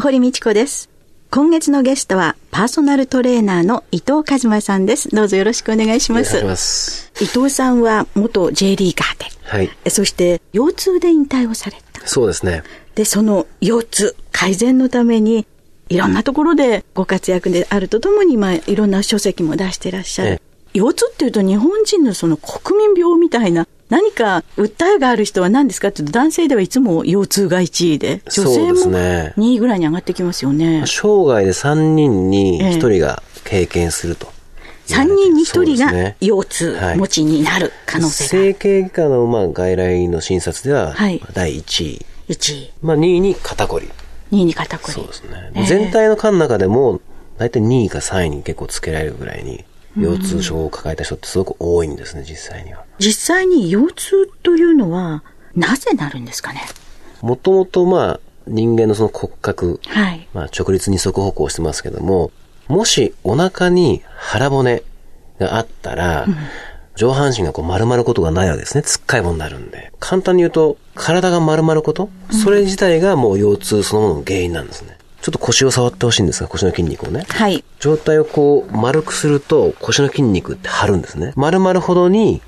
堀道子です。今月のゲストはパーソナルトレーナーの伊藤和馬さんです。どうぞよろしくお願いします。ます。伊藤さんは元 J リーガーで。はい。そして腰痛で引退をされた。そうですね。でその腰痛改善のためにいろんなところでご活躍であるとともに、まあ、いろんな書籍も出してらっしゃる。腰痛っていうと日本人のその国民病みたいな何か訴えがある人は何ですか？って男性ではいつも腰痛が1位で女性も2位ぐらいに上がってきますよね。生涯で3人に1人が経験すると。ええ、3人に1人が腰痛持ちになる可能性が、はい、整形外科のまあ外来の診察では、はい、第1位。1位。まあ2位に肩こり。2位に肩こり。そうですね。えー、全体の科の中でも、大体2位か3位に結構つけられるぐらいに、腰痛症を抱えた人ってすごく多いんですね、実際には。実際に腰痛というのは、なぜなるんですかね？もともとまあ、人間のその骨格、はい、まあ直立二足歩行してますけども、もしお腹に腹骨があったら、うん上半身がこう丸まることがないわけですね。つっかいもになるんで。簡単に言うと、体が丸まること、うん、それ自体がもう腰痛そのものの原因なんですね。ちょっと腰を触ってほしいんですが、腰の筋肉をね。はい。状態をこう丸くすると腰の筋肉って張るんですね。丸まるほどに、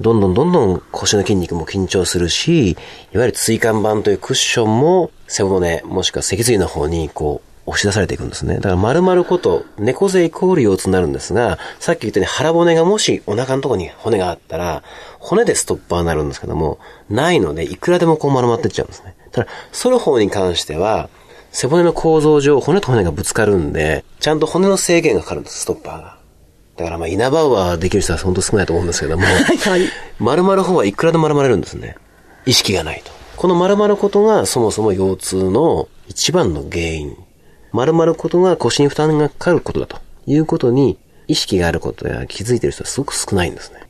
どんどんどんどん腰の筋肉も緊張するし、いわゆる椎間板というクッションも背骨、もしくは脊髄の方にこう押し出されていくんですね。だから丸々こと、猫背イコール腰痛になるんですが、さっき言ったように腹骨がもしお腹のところに骨があったら、骨でストッパーになるんですけども、ないので、いくらでもこう丸まっていっちゃうんですね。ただ、反る方に関しては、背骨の構造上、骨と骨がぶつかるんで、ちゃんと骨の制限がかかるんです、ストッパーが。だからまあ、イナバウアーできる人は本当少ないと思うんですけども、はい、丸々方はいくらでも丸まれるんですね。意識がないと。この丸まることがそもそも腰痛の一番の原因。丸まることが腰に負担がかかることだということに意識があることや気づいてる人はすごく少ないんですね。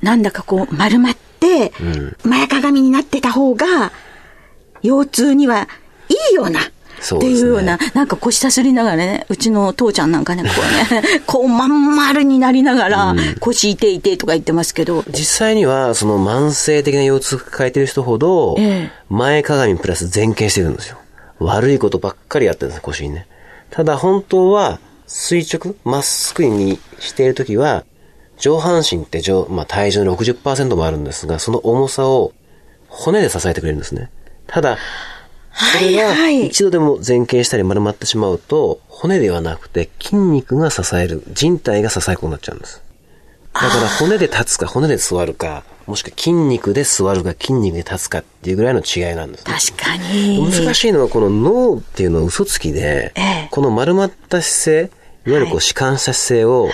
なんだかこう丸まって、うん、前かがみになってた方が腰痛にはいいような。っていうような、なんか腰さすりながらね、うちの父ちゃんなんかね、こうね、こうまん丸になりながら、腰痛い痛いとか言ってますけど。実際には、その慢性的な腰痛抱えてる人ほど、前かがみプラス前傾してるんですよ。悪いことばっかりやってるんです、腰にね。ただ本当は、垂直、まっすぐにしているときは、上半身って上、まあ、体重の60%もあるんですが、その重さを骨で支えてくれるんですね。ただ、それが一度でも前傾したり丸まってしまうと、骨ではなくて筋肉が支える、人体が支えることになっちゃうんです。だから骨で立つか骨で座るか、もしくは筋肉で座るか筋肉で立つかっていうぐらいの違いなんです、ね、確かに。難しいのはこの脳っていうのは嘘つきで、ええ、この丸まった姿勢、いわゆるこう弛緩した姿勢を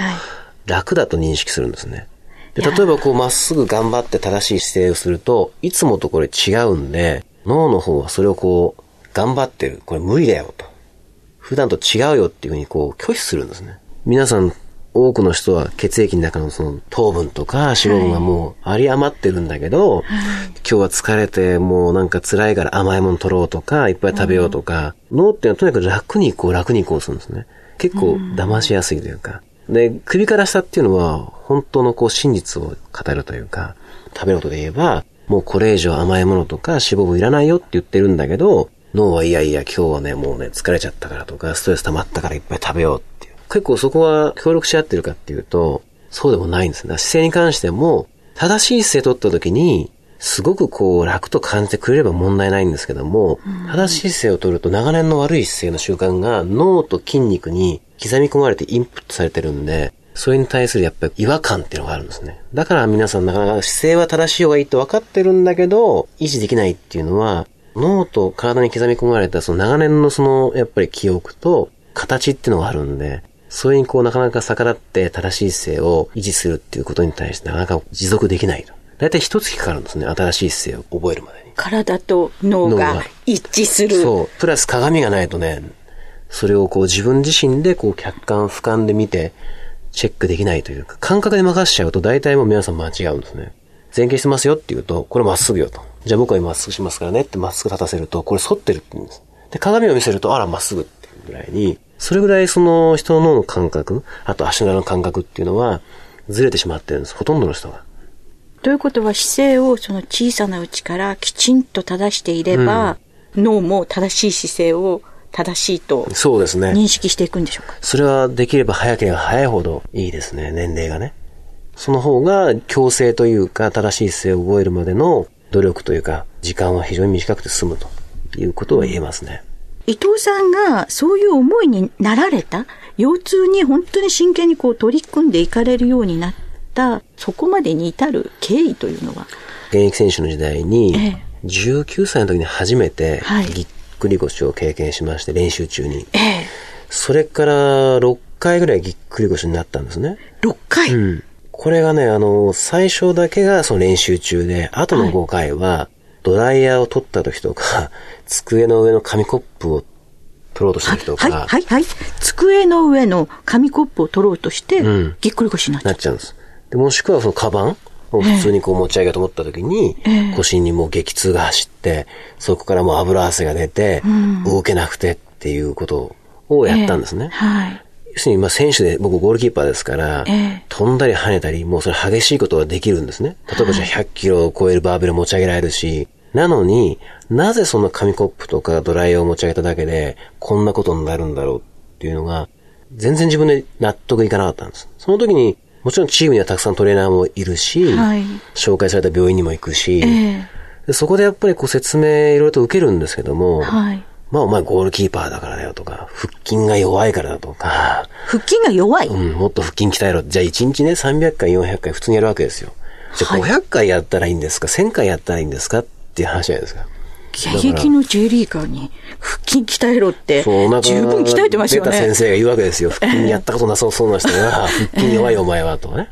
楽だと認識するんですね。で例えばこうまっすぐ頑張って正しい姿勢をすると、いつもとこれ違うんで、脳の方はそれをこう、頑張ってる。これ無理だよと。普段と違うよっていうふうにこう拒否するんですね。皆さん、多くの人は血液の中のその糖分とか脂肪分がもう有り余ってるんだけど、はい、今日は疲れてもうなんか辛いから甘いもの取ろうとか、いっぱい食べようとか、うん、脳っていうのはとにかく楽に行こう、楽に行こうするんですね。結構騙しやすいというか。で、首から下っていうのは本当のこう真実を語るというか、食べることで言えば、もうこれ以上甘いものとか脂肪分いらないよって言ってるんだけど、脳はいやいや今日はね、もうね、疲れちゃったからとか、ストレス溜まったからいっぱい食べようっていう。結構そこは協力し合ってるかっていうと、そうでもないんですね。姿勢に関しても、正しい姿勢取った時に、すごくこう楽と感じてくれれば問題ないんですけども、正しい姿勢を取ると長年の悪い姿勢の習慣が脳と筋肉に刻み込まれてインプットされてるんで、それに対するやっぱり違和感っていうのがあるんですね。だから皆さんなかなか姿勢は正しい方がいいって分かってるんだけど、維持できないっていうのは、脳と体に刻み込まれたその長年のそのやっぱり記憶と形っていうのがあるんで、それにこうなかなか逆らって正しい姿勢を維持するっていうことに対してなかなか持続できないと。だいたい一月かかるんですね。新しい姿勢を覚えるまでに。体と脳が一致する。そう。プラス鏡がないとね、それをこう自分自身でこう客観俯瞰で見て、チェックできないというか、感覚で任せちゃうと大体もう皆さん間違うんですね。前傾してますよって言うと、これまっすぐよと。じゃあ僕は今まっすぐしますからねってまっすぐ立たせると、これ反ってるって言うんです。で、鏡を見せると、あら、まっすぐっていうぐらいに、それぐらいその人の脳の感覚、あと足の裏の感覚っていうのは、ずれてしまってるんです。ほとんどの人が。ということは姿勢をその小さなうちからきちんと正していれば、うん、脳も正しい姿勢を正しいとそうですね。認識していくんでしょうか？それはできれば早ければ早いほどいいですね、年齢がね。その方が強制というか正しい姿勢を覚えるまでの努力というか時間は非常に短くて済むということは言えますね。伊藤さんがそういう思いになられた？腰痛に本当に真剣にこう取り組んでいかれるようになったそこまでに至る経緯というのは？現役選手の時代に、19歳の時に初めてぎっくり腰を経験しまして、練習中に。ええ。それから6回ぐらいぎっくり腰になったんですね。6回？うん。これがね、あの、最初だけがその練習中で、後の5回は、ドライヤーを取った時とか、机の上の紙コップを取ろうとした時とか。はい、はい、はい。机の上の紙コップを取ろうとして、うん、ぎっくり腰になっちゃう。なっちゃうんです。でもしくはそのカバンを普通にこう持ち上げようと思った時に、腰にもう激痛が走って、そこからもう油汗が出て、動けなくてっていうことをやったんですね。はい。要するに、まあ選手で、僕ゴールキーパーですから、飛んだり跳ねたり、もうそれ激しいことができるんですね。例えばじゃあ100キロを超えるバーベル持ち上げられるし、なのになぜそんな紙コップとかドライヤーを持ち上げただけで、こんなことになるんだろうっていうのが、全然自分で納得いかなかったんです。その時に、もちろんチームにはたくさんトレーナーもいるし、はい、紹介された病院にも行くし、えー、そこでやっぱりこう説明いろいろと受けるんですけども、はい、まあお前ゴールキーパーだからだよとか、腹筋が弱いからだとか、腹筋が弱い？うん、もっと腹筋鍛えろ。じゃあ1日ね、300回、400回普通にやるわけですよ。じゃあ500回やったらいいんですか、1000回やったらいいんですか？っていう話じゃないですか。現役の J リーガーに腹筋鍛えろって、十分鍛えてますよね。出た先生が言うわけですよ。腹筋やったことなさそうな人が、腹筋弱いお前は、とかね。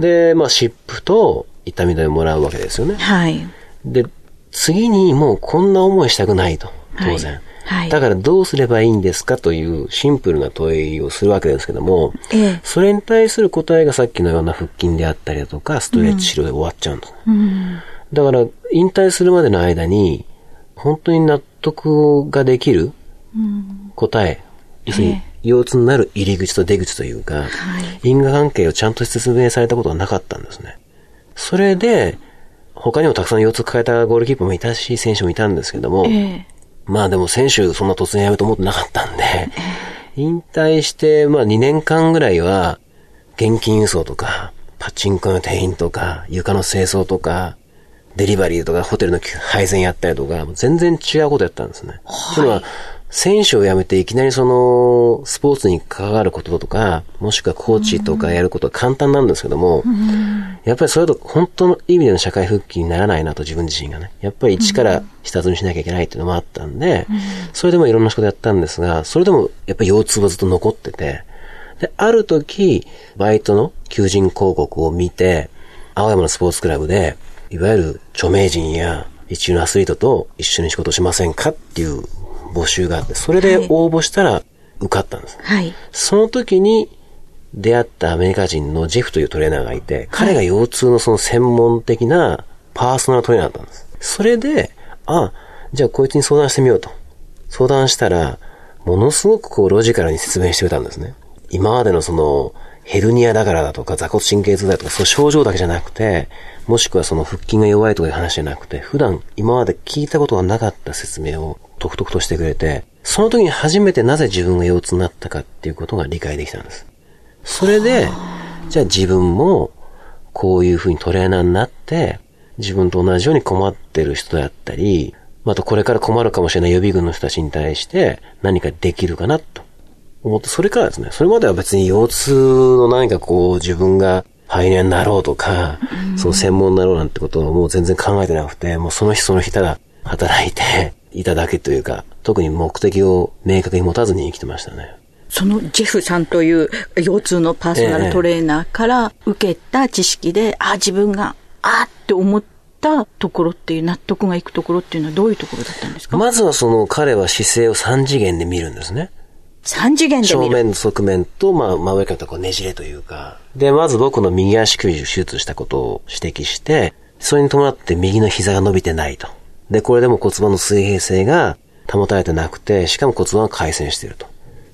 で、まあ、湿布と痛み止めもらうわけですよね。はい。で、次にもうこんな思いしたくないと、当然。はいはい、だからどうすればいいんですかというシンプルな問いをするわけですけども、ええ、それに対する答えがさっきのような腹筋であったりだとか、ストレッチ治療で終わっちゃうんです。うん、だから、引退するまでの間に、本当に納得ができる答え、うん、要するに、腰痛になる入り口と出口というか、はい、因果関係をちゃんと説明されたことはなかったんですね。それで、他にもたくさん腰痛抱えたゴールキーパーもいたし、選手もいたんですけども、えー、まあでも選手そんな突然やめると思ってなかったんで、えー、引退して、まあ2年間ぐらいは、現金輸送とか、パチンコの店員とか、床の清掃とか、デリバリーとかホテルの配膳やったりとか、全然違うことやったんですね。はい、というのは、選手を辞めていきなりその、スポーツに関わることとか、もしくはコーチとかやることは簡単なんですけども、やっぱりそれだと本当の意味での社会復帰にならないなと自分自身がね。やっぱり一から下積みしなきゃいけないっていうのもあったんで、それでもいろんな仕事やったんですが、それでもやっぱり腰痛はずっと残ってて、で、ある時、バイトの求人広告を見て、青山のスポーツクラブで、いわゆる著名人や一流のアスリートと一緒に仕事しませんかっていう募集があって、それで応募したら受かったんです。はい。その時に出会ったアメリカ人のジェフというトレーナーがいて、彼が腰痛のその専門的なパーソナルトレーナーだったんです。それで、あ、じゃあこいつに相談してみようと。相談したら、ものすごくこうロジカルに説明してくれたんですね。今までのその、ヘルニアだからだとか、座骨神経痛だとか、そう症状だけじゃなくて、もしくはその腹筋が弱いとかいう話じゃなくて、普段今まで聞いたことがなかった説明を独特としてくれて、その時に初めてなぜ自分が腰痛になったかっていうことが理解できたんです。それで、じゃあ自分もこういうふうにトレーナーになって、自分と同じように困ってる人だったり、またこれから困るかもしれない予備軍の人たちに対して何かできるかなと思って、それからですね、それまでは別に腰痛の何かこう自分がパイオニアになろうとか、その専門になろうなんてことをもう全然考えてなくて、もうその日その日ただ働いて いただけというか、特に目的を明確に持たずに生きてましたね。そのジェフさんという腰痛のパーソナルトレーナーから受けた知識で、ええ、あ、自分が、あって思ったところっていう納得がいくところっていうのはどういうところだったんですか？まずはその彼は姿勢を3次元で見るんですね。三次元で正。面、側面と、まあ、真上からこうねじれというか。で、まず僕の右足首を手術したことを指摘して、それに伴って右の膝が伸びてないと。で、これでも骨盤の水平性が保たれてなくて、しかも骨盤は回旋していると。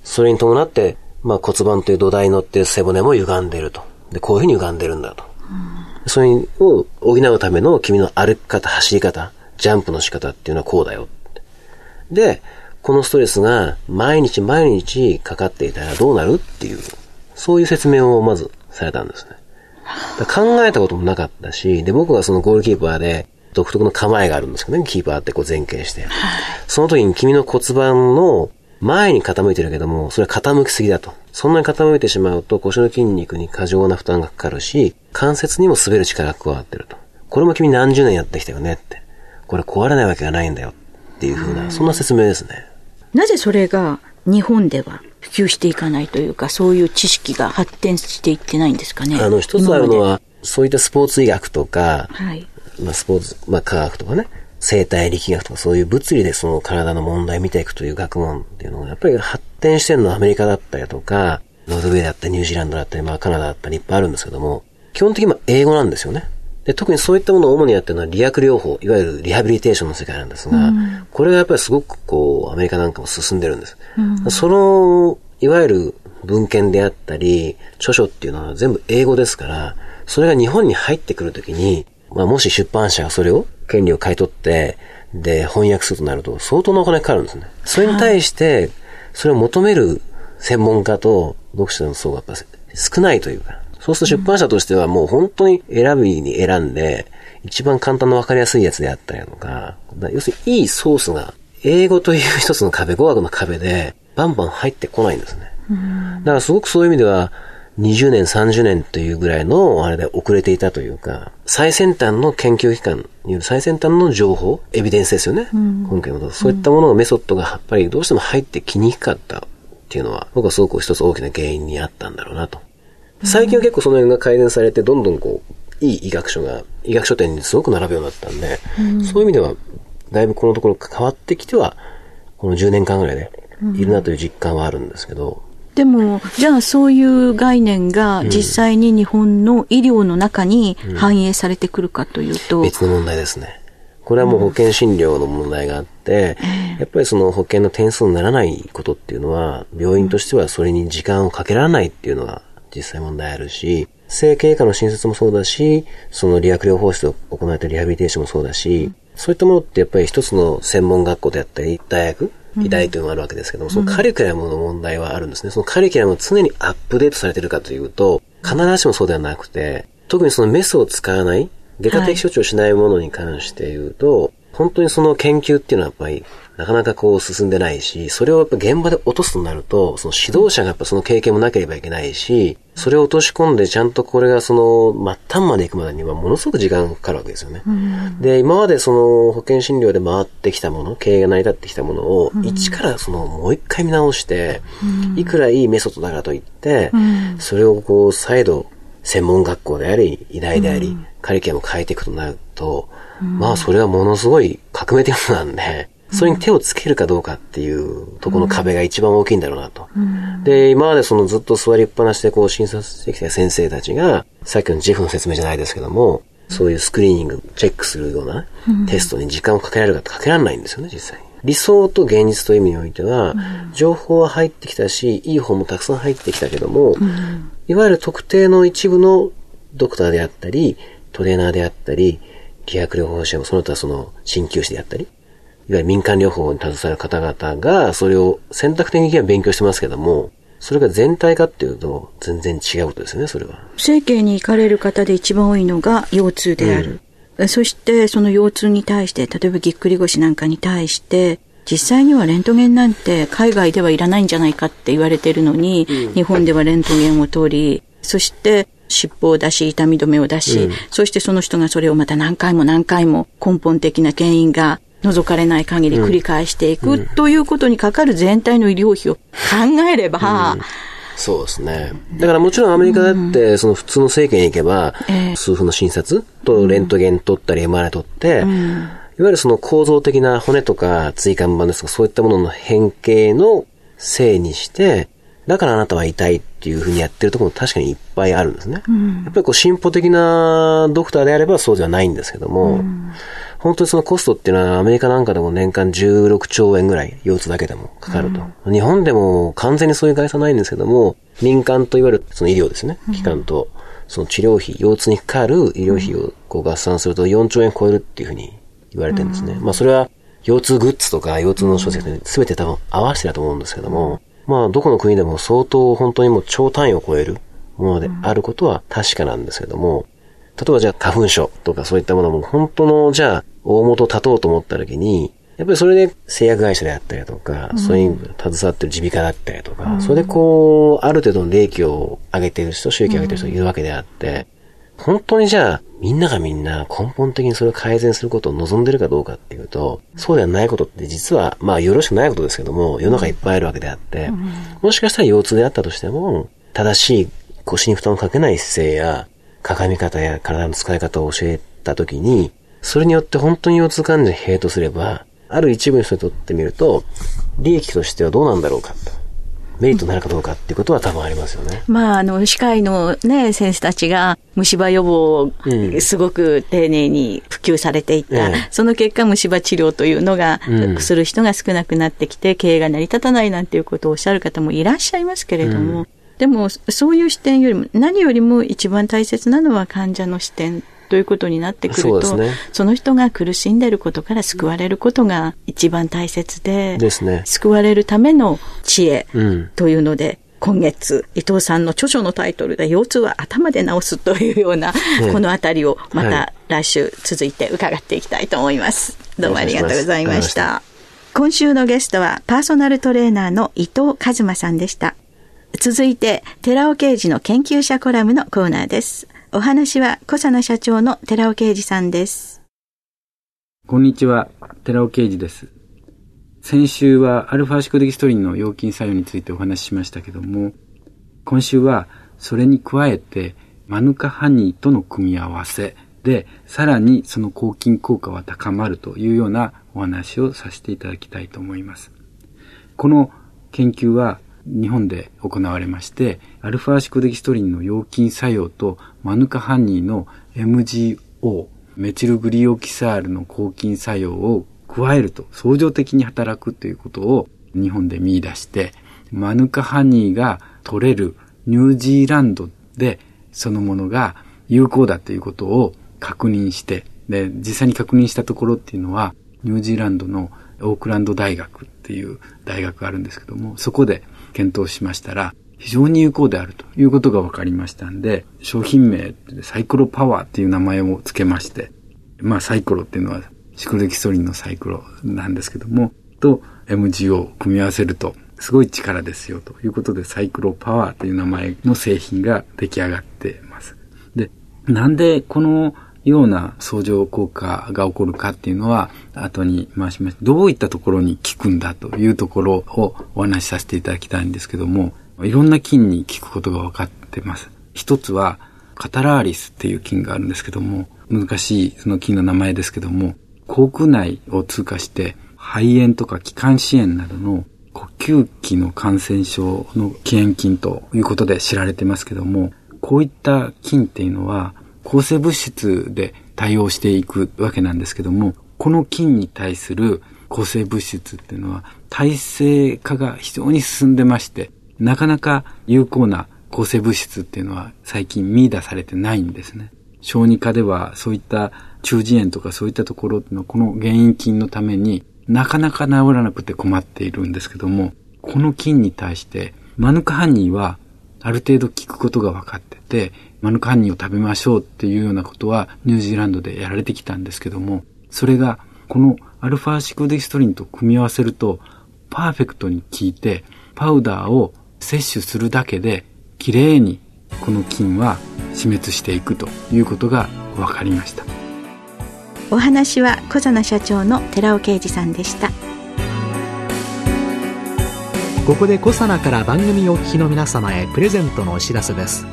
それに伴って、まあ、骨盤という土台に乗って背骨も歪んでいると。で、こういうふうに歪んでるんだと。うんそれを補うための君の歩き方、走り方、ジャンプの仕方っていうのはこうだよ。で、このストレスが毎日毎日かかっていたらどうなるっていう、そういう説明をまずされたんですね。考えたこともなかったし、で、僕がそのゴールキーパーで独特の構えがあるんですけどね、キーパーってこう前傾して。その時に君の骨盤の前に傾いてるけども、それは傾きすぎだと。そんなに傾いてしまうと腰の筋肉に過剰な負担がかかるし、関節にも滑る力が加わってると。これも君何十年やってきたよねって。これ壊れないわけがないんだよっていうふうな、そんな説明ですね。なぜそれが日本では普及していかないというか、そういう知識が発展していってないんですかね？あの、一つあるのは、そういったスポーツ医学とか、で。はい。まあ、スポーツ、まあ、科学とかね、生態力学とかそういう物理でその体の問題を見ていくという学問っていうのが、やっぱり発展してるのはアメリカだったりとか、ノルウェーだったりニュージーランドだったり、まあ、カナダだったりいっぱいあるんですけども、基本的には英語なんですよね。で、特にそういったものを主にやってるのは理学療法、いわゆるリハビリテーションの世界なんですが、これがやっぱりすごくこう、アメリカなんかも進んでるんです。その、いわゆる文献であったり、著書っていうのは全部英語ですから、それが日本に入ってくるときに、まあもし出版社がそれを、権利を買い取って、で、翻訳するとなると相当なお金かかるんですね。それに対して、それを求める専門家と読者の層がやっぱ少ないというか、そうすると出版社としてはもう本当に選びに選んで、一番簡単な分かりやすいやつであったりとか、だ要するにいいソースが、英語という一つの壁、語学の壁で、バンバン入ってこないんですね。だからすごくそういう意味では、20年、30年というぐらいの、あれで遅れていたというか、最先端の研究機関による最先端の情報、エビデンスですよね。今回のそういったもののメソッドがやっぱりどうしても入ってきにくかったっていうのは、僕はすごく一つ大きな原因にあったんだろうなと。最近は結構その辺が改善されて、どんどんこう、いい医学書が、医学書店にすごく並ぶようになったんで、そういう意味では、だいぶこのところ変わってきては、この10年間ぐらいで、いるなという実感はあるんですけど、でも、じゃあそういう概念が実際に日本の医療の中に反映されてくるかというと、別の問題ですね。これはもう保険診療の問題があって、やっぱりその保険の点数にならないことっていうのは、病院としてはそれに時間をかけられないっていうのが実際問題あるし、整形外科の診察もそうだし、その理学療法士で行われたリハビリテーションもそうだし、そういったものってやっぱり一つの専門学校であったり、大学医大というのがあるわけですけども、そのカリキュラムの問題はあるんですね。そのカリキュラムを常にアップデートされてるかというと、必ずしもそうではなくて、特にそのメスを使わない、外科的処置をしないものに関して言うと、本当にその研究っていうのはやっぱりなかなかこう進んでないし、それをやっぱ現場で落とすとなると、その指導者がやっぱその経験もなければいけないし、それを落とし込んでちゃんとこれがその末端まで行くまでにはものすごく時間がかかるわけですよね。で、今までその保険診療で回ってきたもの、経営が成り立ってきたものを、一からそのもう一回見直して、いくらいいメソッドだからといって、それをこう再度専門学校であり、医大であり、カリキュラムを変えていくとなると、まあそれはものすごい革命的なんで、それに手をつけるかどうかっていうところの壁が一番大きいんだろうなと。で、今までそのずっと座りっぱなしでこう診察してきた先生たちが、さっきのジェフの説明じゃないですけども、そういうスクリーニング、チェックするようなテストに時間をかけられるかってかけられないんですよね、実際に。理想と現実という意味においては、情報は入ってきたし、いい本もたくさん入ってきたけども、いわゆる特定の一部のドクターであったり、トレーナーであったり、理学療法士もその他その鍼灸師であったり、いわゆる民間療法に携わる方々が、それを選択的には勉強してますけども、それが全体かっていうと、全然違うことですよね、それは。整形に行かれる方で一番多いのが腰痛である。そして、その腰痛に対して、例えばぎっくり腰なんかに対して、実際にはレントゲンなんて海外ではいらないんじゃないかって言われてるのに、日本ではレントゲンを取り、そして湿布を出し、痛み止めを出し、そしてその人がそれをまた何回も何回も根本的な原因が除かれない限り繰り返していく、ということにかかる全体の医療費を考えれば、そうですね。だからもちろんアメリカだって、その普通の政権に行けば、数分の診察とレントゲン取ったり MRI 取って、いわゆるその構造的な骨とか椎間板ですとかそういったものの変形のせいにして、だからあなたは痛いっていうふうにやってるところも確かにいっぱいあるんですね。うん、やっぱりこう進歩的なドクターであればそうではないんですけども、うん、本当にそのコストっていうのはアメリカなんかでも年間16兆円ぐらい腰痛だけでもかかると。うん、日本でも完全にそういう会社ないんですけども、民間といわれるその医療ですね、機関と、その治療費、腰痛にかかる医療費をこう合算すると4兆円超えるっていうふうに言われてるんですね。まあそれは腰痛グッズとか腰痛の書籍で全て多分合わせてだと思うんですけども、まあ、どこの国でも相当本当にもう超単位を超えるものであることは確かなんですけども、例えばじゃあ花粉症とかそういったものも本当のじゃあ大元を立とうと思った時に、やっぱりそれで製薬会社であったりとか、うん、そういう携わってる耳鼻科だったりとか、うん、それでこう、ある程度の利益を上げている人、収益を上げている人いるわけであって、本当にじゃあ、みんながみんな根本的にそれを改善することを望んでるかどうかっていうと、そうではないことって実は、まあよろしくないことですけども、世の中いっぱいあるわけであって、もしかしたら腰痛であったとしても、正しい腰に負担をかけない姿勢や、鏡み方や体の使い方を教えたときに、それによって本当に腰痛患者に併とすれば、ある一部の人にとってみると、利益としてはどうなんだろうかと。メリットになるかどうかっていうことは多分ありますよね。まあ、あの、歯科医のね、先生たちが虫歯予防をすごく丁寧に普及されていった。うん、その結果、虫歯治療というのが、うん、する人が少なくなってきて、経営が成り立たないなんていうことをおっしゃる方もいらっしゃいますけれども、うん、でも、そういう視点よりも、何よりも一番大切なのは患者の視点ということになってくると、そね、その人が苦しんでいることから救われることが一番大切で、ですね、救われるための知恵というので、うん今月、伊藤さんの著書のタイトルで、腰痛は頭で治すというような、このあたりをまた来週続いて伺っていきたいと思います。どうもありがとうございました。今週のゲストはパーソナルトレーナーの伊藤和馬さんでした。続いて、寺尾刑事の研究者コラムのコーナーです。お話は小佐野社長の寺尾啓二さんです。こんにちは、寺尾啓二です。先週はアルファシコデキストリンの腰筋作用についてお話ししましたけども、今週はそれに加えてマヌカハニーとの組み合わせで、さらにその抗菌効果は高まるというようなお話をさせていただきたいと思います。この研究は日本で行われまして、アルファシコデキストリンの腰筋作用とマヌカハニーの MGO、メチルグリオキサールの抗菌作用を加えると、相乗的に働くということを日本で見出して、マヌカハニーが取れるニュージーランドでそのものが有効だということを確認して、で、実際に確認したところっていうのは、ニュージーランドのオークランド大学っていう大学があるんですけども、そこで検討しましたら、非常に有効であるということが分かりましたんで、商品名サイクロパワーっていう名前を付けまして、まあサイクロっていうのはシクロキソリンのサイクロなんですけども、と MGO を組み合わせるとすごい力ですよということでサイクロパワーという名前の製品が出来上がってます。で、なんでこのような相乗効果が起こるかっていうのは、後に回しまし、どういったところに効くんだというところをお話しさせていただきたいんですけども、いろんな菌に効くことが分かってます。一つは、カタラーリスっていう菌があるんですけども、難しいその菌の名前ですけども、口腔内を通過して肺炎とか気管支炎などの呼吸器の感染症の起源菌ということで知られてますけども、こういった菌っていうのは抗生物質で対応していくわけなんですけども、この菌に対する抗生物質っていうのは耐性化が非常に進んでまして、なかなか有効な抗生物質っていうのは最近見出されてないんですね。小児科ではそういった中耳炎とかそういったところのこの原因菌のためになかなか治らなくて困っているんですけども、この菌に対してマヌカハニーはある程度効くことが分かってて、マヌカハニを食べましょうっていうようなことはニュージーランドでやられてきたんですけども、それがこのアルファシクデキストリンと組み合わせるとパーフェクトに効いてパウダーを摂取するだけできれいにこの菌は死滅していくということが分かりました。お話は小佐野社長の寺尾啓二さんでした。ここでコサナから番組お聞きの皆様へプレゼントのお知らせです。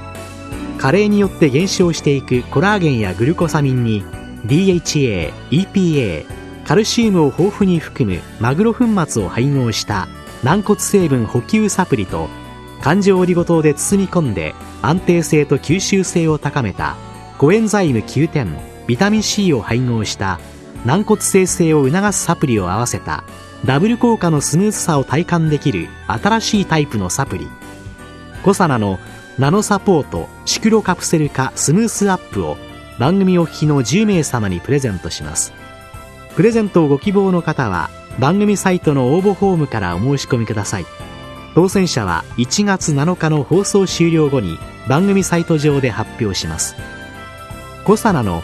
加齢によって減少していくコラーゲンやグルコサミンに DHA、EPA、カルシウムを豊富に含むマグロ粉末を配合した軟骨成分補給サプリと環状オリゴ糖で包み込んで安定性と吸収性を高めたコエンザイム9点ビタミン C を配合した軟骨生成を促すサプリを合わせたダブル効果のスムーズさを体感できる新しいタイプのサプリ。コサナのナノサポートシクロカプセル化スムースアップを番組お聞きの10名様にプレゼントします。プレゼントをご希望の方は番組サイトの応募フォームからお申し込みください。当選者は1月7日の放送終了後に番組サイト上で発表します。コサナの